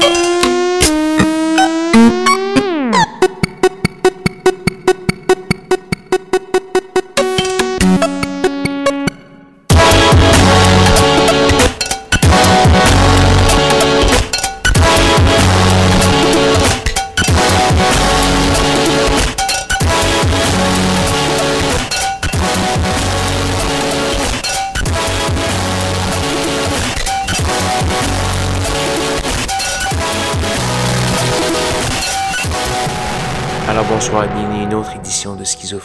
de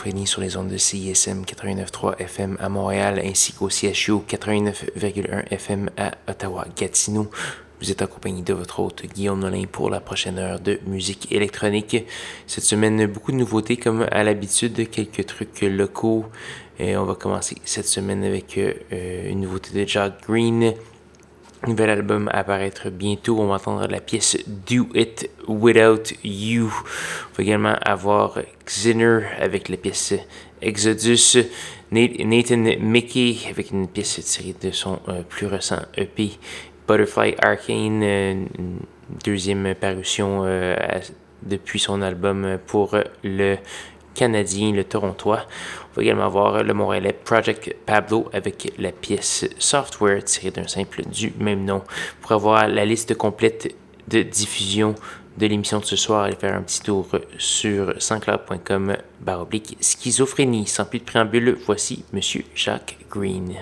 schizophrénie sur les ondes de CISM 89.3 FM à Montréal ainsi qu'au CHU 89.1 FM à Ottawa-Gatineau. Vous êtes accompagné de votre hôte Guillaume Nolin pour la prochaine heure de musique électronique. Cette semaine, beaucoup de nouveautés comme à l'habitude, quelques trucs locaux. Et on va commencer cette semaine avec euh, une nouveauté de Jack Green, Nouvel album à apparaître bientôt. On va entendre la pièce Do It Without You. On va également avoir Xiner avec la pièce Exodus. Nathan Mickey avec une pièce tirée de son euh, plus récent EP. Butterfly Arcane, euh, deuxième parution euh, depuis son album pour le Canadien, le Torontois. On va également avoir le Montréalais Project Pablo avec la pièce Software tirée d'un simple du même nom. Pour avoir la liste complète de diffusion de l'émission de ce soir, allez faire un petit tour sur sanscloud.com baroblique schizophrénie. Sans plus de préambule, voici Monsieur Jacques Green.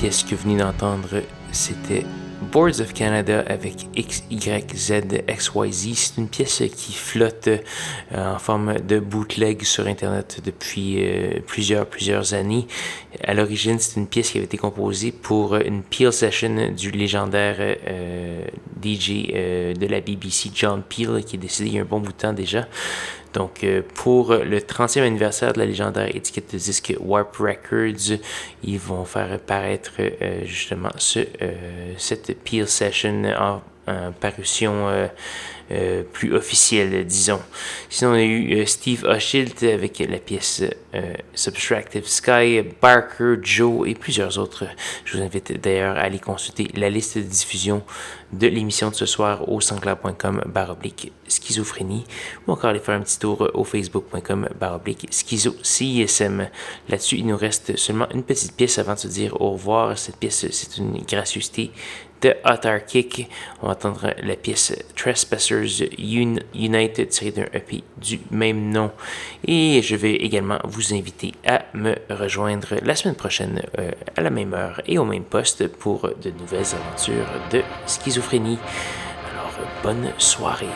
Pièce que vous venez d'entendre, c'était Boards of Canada avec XYZ XYZ. C'est une pièce qui flotte euh, en forme de bootleg sur Internet depuis euh, plusieurs, plusieurs années. À l'origine, c'est une pièce qui avait été composée pour une Peel Session du légendaire euh, DJ de la BBC, John Peel, qui est décédé il y a un bon bout de temps déjà. Donc, pour le 30e anniversaire de la légendaire étiquette de disque Warp Records, ils vont faire apparaître justement ce, cette Peel Session en, parution euh, plus officielle, disons. Sinon, on a eu euh, Steve Oshilt avec la pièce euh, Subtractive Sky, Barker, Joe et plusieurs autres. Je vous invite d'ailleurs à aller consulter la liste de diffusion de l'émission de ce soir au sangla.com baroblique schizophrénie ou encore aller faire un petit tour au facebook.com baroblique schizo CISM. Là-dessus, il nous reste seulement une petite pièce avant de se dire au revoir. Cette pièce, c'est une gracieuseté de Kick. On va entendre la pièce Trespassers United tirée d'un EP du même nom. Et je vais également vous inviter à me rejoindre la semaine prochaine euh, à la même heure et au même poste pour de nouvelles aventures de schizophrénie. Alors, bonne soirée.